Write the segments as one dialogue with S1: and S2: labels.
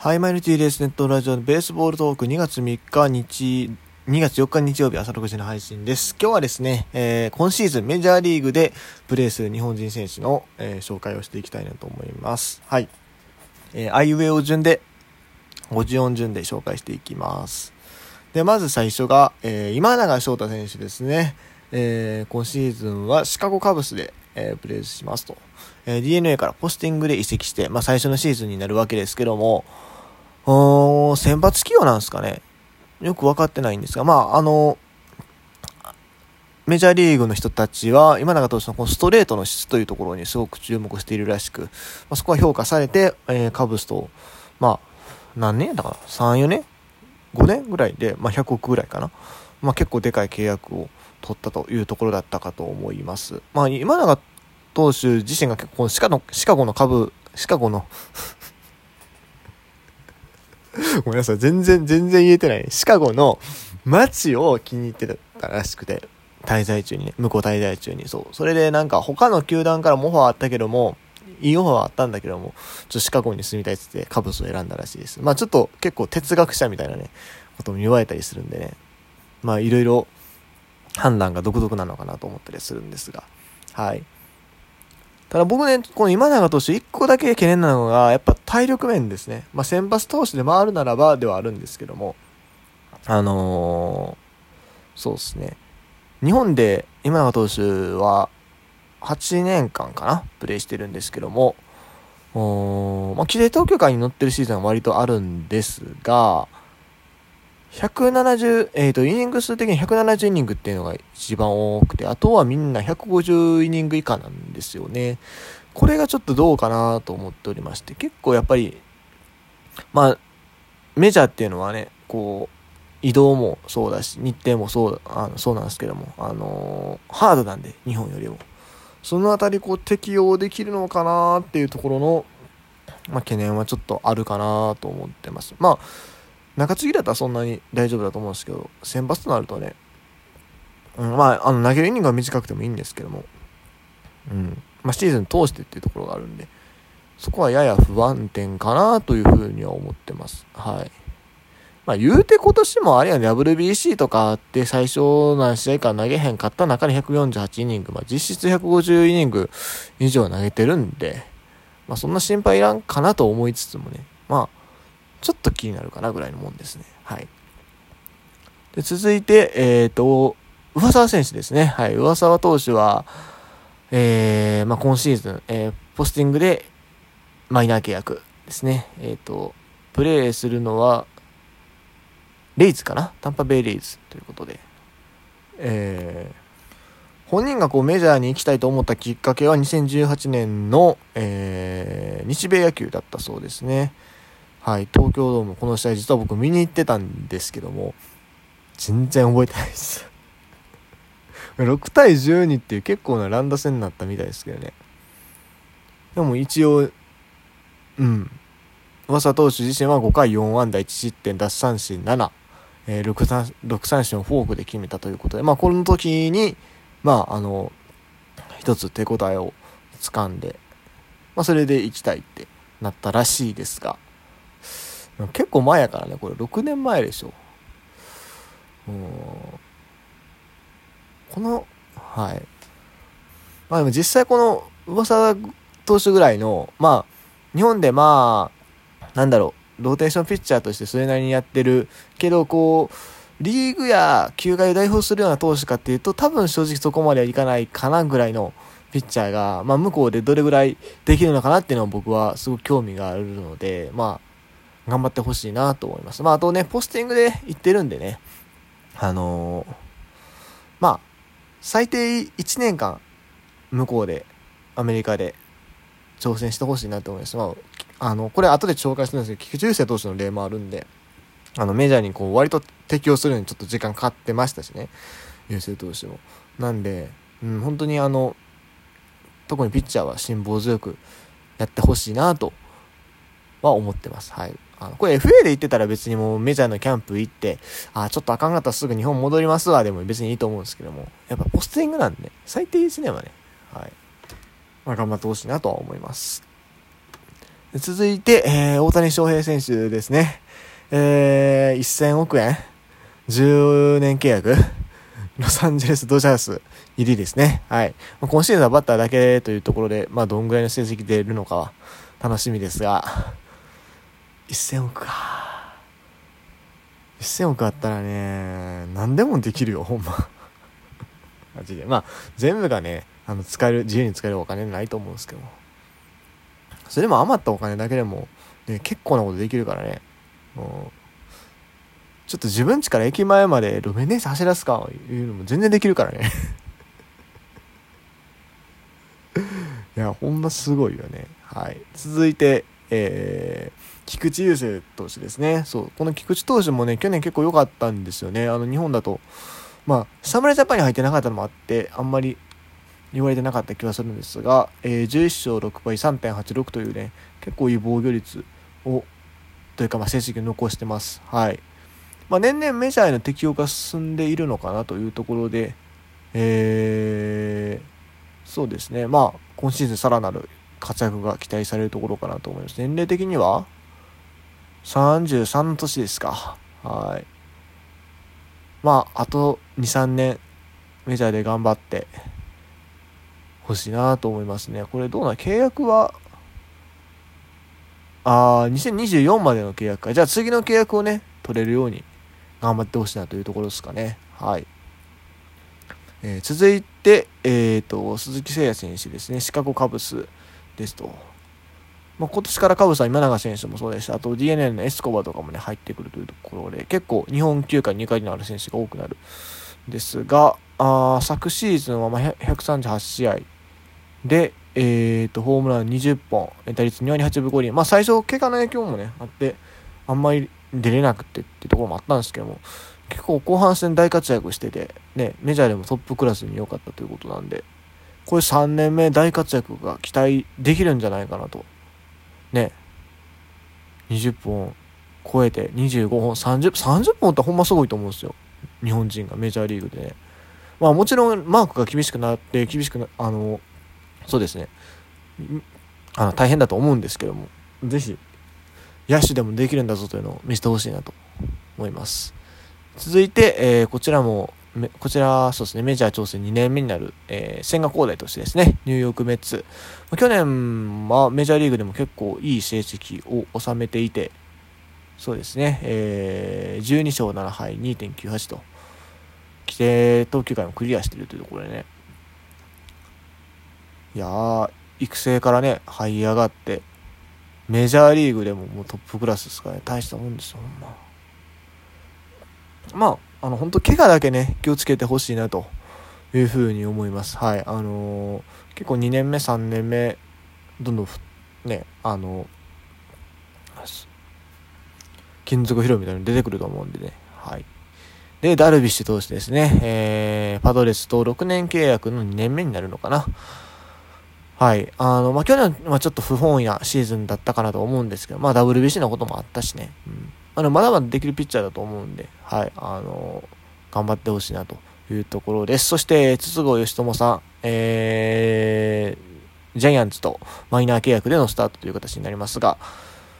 S1: ハイマイルティーレースネットラジオのベースボールトーク2月3日日、2月4日日曜日朝6時の配信です。今日はですね、えー、今シーズンメジャーリーグでプレーする日本人選手の、えー、紹介をしていきたいなと思います。はい。えー、アイウェイを順で、54順で紹介していきます。で、まず最初が、えー、今永翔太選手ですね。えー、今シーズンはシカゴカブスで、えー、プレーしますと。えー、DNA からポスティングで移籍して、まあ最初のシーズンになるわけですけども、選抜起用なんですかね。よく分かってないんですが、まあ、あの、メジャーリーグの人たちは、今永投手のこのストレートの質というところにすごく注目しているらしく、まあ、そこは評価されて、えー、カブスと、まあ、何年だから、3、4年 ?5 年ぐらいで、まあ、100億ぐらいかな？まあ、結構でかい契約を取ったというところだったかと思います。まあ、今永投手自身が結構シカの、シカゴの株、シカゴの ごめんなさい。全然、全然言えてない。シカゴの街を気に入ってたらしくて、滞在中にね、向こう滞在中に。そう。それでなんか他の球団からもオファーあったけども、いいオファーあったんだけども、ちょっとシカゴに住みたいって言ってカブスを選んだらしいです。まあちょっと結構哲学者みたいなね、ことも言われたりするんでね。まあいろいろ判断が独特なのかなと思ったりするんですが。はい。ただ僕ね、この今永投手1個だけ懸念なのが、やっぱ体力面ですね。まあ、先発投手で回るならばではあるんですけども、あのー、そうですね。日本で今永投手は8年間かな、プレイしてるんですけども、おまあ、規定投球回に乗ってるシーズンは割とあるんですが、170、えっ、ー、と、イニング数的に170イニングっていうのが一番多くて、あとはみんな150イニング以下なんですよね。これがちょっとどうかなと思っておりまして、結構やっぱり、まあ、メジャーっていうのはね、こう、移動もそうだし、日程もそうあのそうなんですけども、あのー、ハードなんで、日本よりも。そのあたりこう適用できるのかなっていうところの、まあ、懸念はちょっとあるかなと思ってます。まあ中継ぎだったらそんなに大丈夫だと思うんですけど、先発となるとね、うん、まあ、あの投げるイニングは短くてもいいんですけども、うん、まあ、シーズン通してっていうところがあるんで、そこはやや不安定かなというふうには思ってます。はい。まあ、言うて今年もあれやね、WBC とかって最初何試合か投げへんかった中で148イニング、まあ、実質150イニング以上投げてるんで、まあ、そんな心配いらんかなと思いつつもね、まあ、ちょっと気になるかなぐらいのもんですね。はい。で続いて、えっ、ー、と、上沢選手ですね。はい。上沢投手は、えー、まあ、今シーズン、えー、ポスティングでマイナー契約ですね。えっ、ー、と、プレーするのは、レイズかな？タンパベイレイズということで。えー、本人がこうメジャーに行きたいと思ったきっかけは2018年の、えー、日米野球だったそうですね。はい、東京ドーム、この試合実は僕見に行ってたんですけども、全然覚えてないです。6対12っていう結構な乱打戦になったみたいですけどね。でも一応、うん。噂投手自身は5回4安打1失点奪三振7、えー、6, 三6三振をフォークで決めたということで、まあこの時に、まああの、一つ手応えを掴んで、まあそれで行きたいってなったらしいですが、結構前やからね、これ6年前でしょ。う。この、はい。まあでも実際この噂投手ぐらいの、まあ、日本でまあ、なんだろう、ローテーションピッチャーとしてそれなりにやってるけど、こう、リーグや球界を代表するような投手かっていうと、多分正直そこまではいかないかなぐらいのピッチャーが、まあ向こうでどれぐらいできるのかなっていうのは僕はすごく興味があるので、まあ、頑張ってほしいなと思います。まあ、あとね、ポスティングで言ってるんでね、あのー、まあ、最低1年間、向こうで、アメリカで挑戦してほしいなと思います。まあ、あの、これ後で紹介するんですけど、菊池雄星投手の例もあるんで、あの、メジャーにこう、割と適応するのにちょっと時間かかってましたしね、雄星投手も。なんで、うん、本当にあの、特にピッチャーは辛抱強くやってほしいなとは思ってます。はい。あの、これ FA で言ってたら別にもうメジャーのキャンプ行って、あ、ちょっとあかんかったらすぐ日本戻りますわ、でも別にいいと思うんですけども、やっぱポスティングなんで、最低1年はね、はい。まあ、頑張ってほしいなとは思います。続いて、えー、大谷翔平選手ですね。えー、1000億円 ?10 年契約ロサンゼルス・ドジャース入りですね。はい。今シーズンはバッターだけというところで、まあ、どんぐらいの成績出るのかは楽しみですが、1000億か。1000億あったらね、何でもできるよ、ほんま。マジで。まあ、全部がね、あの、使える、自由に使えるお金ないと思うんですけど。それでも余ったお金だけでも、ね、結構なことできるからね。もうちょっと自分家から駅前まで路面電車走らすかいうのも全然できるからね いや、ほんますごいよね。はい。続いて、えー、菊池雄星投手ですね。そう。この菊池投手もね、去年結構良かったんですよね。あの、日本だと、まあ、侍ジャパンに入ってなかったのもあって、あんまり言われてなかった気はするんですが、えー、11勝6敗3.86というね、結構いい防御率を、というか、まあ、成績を残してます。はい。まあ、年々メジャーへの適用が進んでいるのかなというところで、えー、そうですね、まあ、今シーズンさらなる活躍が期待されるところかなと思います。年齢的には33の年ですか。はい。まあ、あと2、3年、メジャーで頑張ってほしいなと思いますね。これどうな契約は、ああ、2024までの契約か。じゃあ次の契約をね、取れるように頑張ってほしいなというところですかね。はい。えー、続いて、えーと、鈴木誠也選手ですね、シカゴカブスですと。まあ、今年からカブスは今永選手もそうですし、あと DNA のエスコバとかもね、入ってくるというところで、結構日本球界にゆかりのある選手が多くなるんですが、あ昨シーズンはま138試合で、えーと、ホームラン20本、打率2割8分5厘、まあ、最初、怪我の影響もね、あって、あんまり出れなくてっていうところもあったんですけども、結構後半戦大活躍してて、ね、メジャーでもトップクラスに良かったということなんで、これ3年目大活躍が期待できるんじゃないかなと。ね。20本超えて25本、30、30本ってほんますごいと思うんですよ。日本人がメジャーリーグでね。まあもちろんマークが厳しくなって、厳しくな、あの、そうですね。あの大変だと思うんですけども、ぜひ野手でもできるんだぞというのを見せてほしいなと思います。続いて、えー、こちらも、こちら、そうですね、メジャー挑戦2年目になる、えー、千賀滉大としてですね、ニューヨークメッツ。去年はメジャーリーグでも結構いい成績を収めていて、そうですね、えー、12勝7敗2.98と、規定投球回もクリアしているというところでね、いやー、育成からね、這い上がって、メジャーリーグでももうトップクラスですからね、大したもんですよ、ほんま。まあ、あの、本当怪我だけね、気をつけてほしいなというふうに思います。はい。あのー、結構2年目、3年目、どんどん、ね、あの金属疲労みたいなの出てくると思うんでね。はい。で、ダルビッシュ投手ですね。えー、パドレスと6年契約の2年目になるのかな。はい。あの、まあ、去年はちょっと不本意なシーズンだったかなと思うんですけど、まあ、WBC のこともあったしね。うん。あの、まだまだできるピッチャーだと思うんで、はい。あの、頑張ってほしいなというところです。そして、筒香義友さん、えー、ジャイアンツとマイナー契約でのスタートという形になりますが、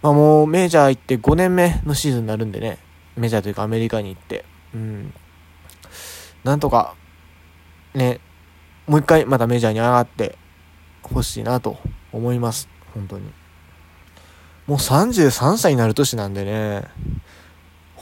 S1: まあ、もうメジャー行って5年目のシーズンになるんでね、メジャーというかアメリカに行って、うん。なんとか、ね、もう一回またメジャーに上がって、ほしいなと思います。本当に。もう33歳になる年なんでね、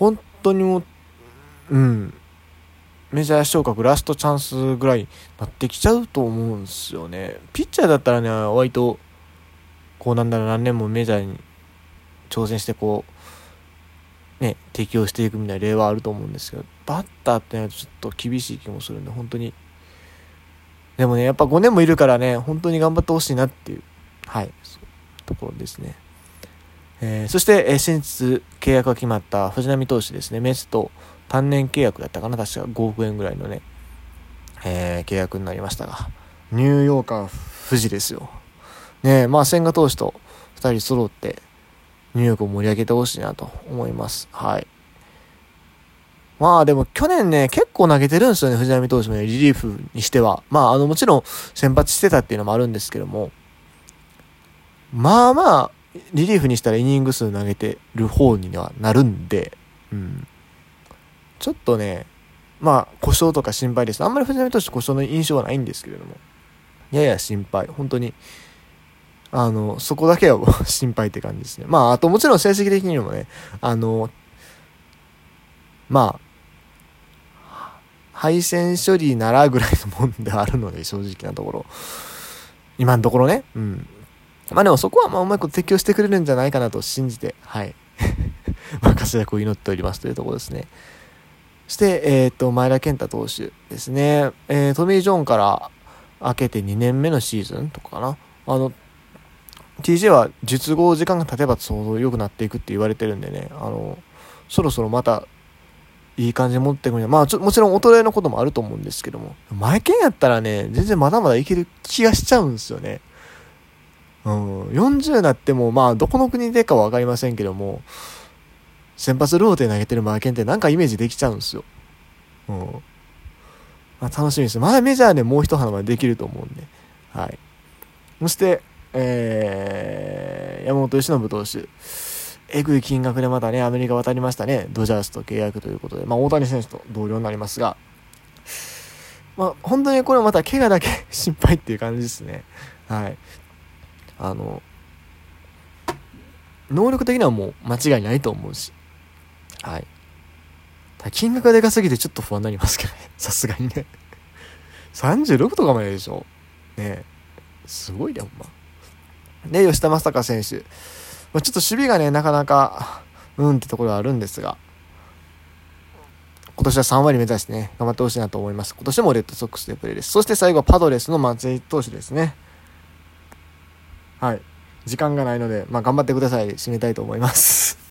S1: 本当にもう、うん、メジャー昇格ラストチャンスぐらいなってきちゃうと思うんですよね。ピッチャーだったらね、割と、こうなんだろう、何年もメジャーに挑戦してこう、ね、適応していくみたいな例はあると思うんですけど、バッターってのはちょっと厳しい気もするんで、本当にでもね、やっぱ5年もいるからね、本当に頑張ってほしいなっていう、はい、そうところですね。えー、そして、えー、先日契約が決まった藤浪投手ですね、メスと単年契約だったかな、確か5億円ぐらいのね、えー、契約になりましたが、ニューヨーカー富士ですよ。ねまあ千賀投手と2人揃って、ニューヨークを盛り上げてほしいなと思います。はい。まあでも去年ね、結構投げてるんですよね、藤浪投手もね、リリーフにしては。まああのもちろん先発してたっていうのもあるんですけども、まあまあリリーフにしたらイニング数投げてる方にはなるんで、うん。ちょっとね、まあ、故障とか心配です。あんまり藤浪投手故障の印象はないんですけれども、やや心配。本当に、あの、そこだけは心配って感じですね。まあ、あともちろん成績的にもね、あの、まあ、配線処理ならぐらいのもんであるので、正直なところ。今のところね。うん。まあでもそこはまあうまく適応してくれるんじゃないかなと信じて、はい。まあ活躍を祈っておりますというところですね。そして、えっ、ー、と、前田健太投手ですね。えー、トミー・ジョンから明けて2年目のシーズンとかかな。あの、TJ は術後時間が経てば相当良くなっていくって言われてるんでね、あの、そろそろまたいい感じに持ってくるまあちょもちろん衰えのこともあると思うんですけども、前剣やったらね、全然まだまだいける気がしちゃうんですよね。うん、40になっても、まあ、どこの国でかは分かりませんけども、先発ローテ投げてるマーケンってなんかイメージできちゃうんですよ。うん。まあ、楽しみです。まだメジャーでもう一花までできると思うんで。はい。そして、えー、山本由伸投手。えぐい金額でまたね、アメリカ渡りましたね。ドジャースと契約ということで。まあ、大谷選手と同僚になりますが、まあ、本当にこれまた怪我だけ 心配っていう感じですね。はい。あの、能力的にはもう間違いないと思うし。はい。金額がでかすぎてちょっと不安になりますけどね。さすがにね。36とかまででしょ。ねすごいね、ほんま。で、吉田正尚選手。まあ、ちょっと守備がね、なかなか、うんってところはあるんですが、今年は3割目指してね、頑張ってほしいなと思います。今年もレッドソックスでプレーです。そして最後はパドレスの松井投手ですね。はい。時間がないので、まあ、頑張ってください。締めたいと思います。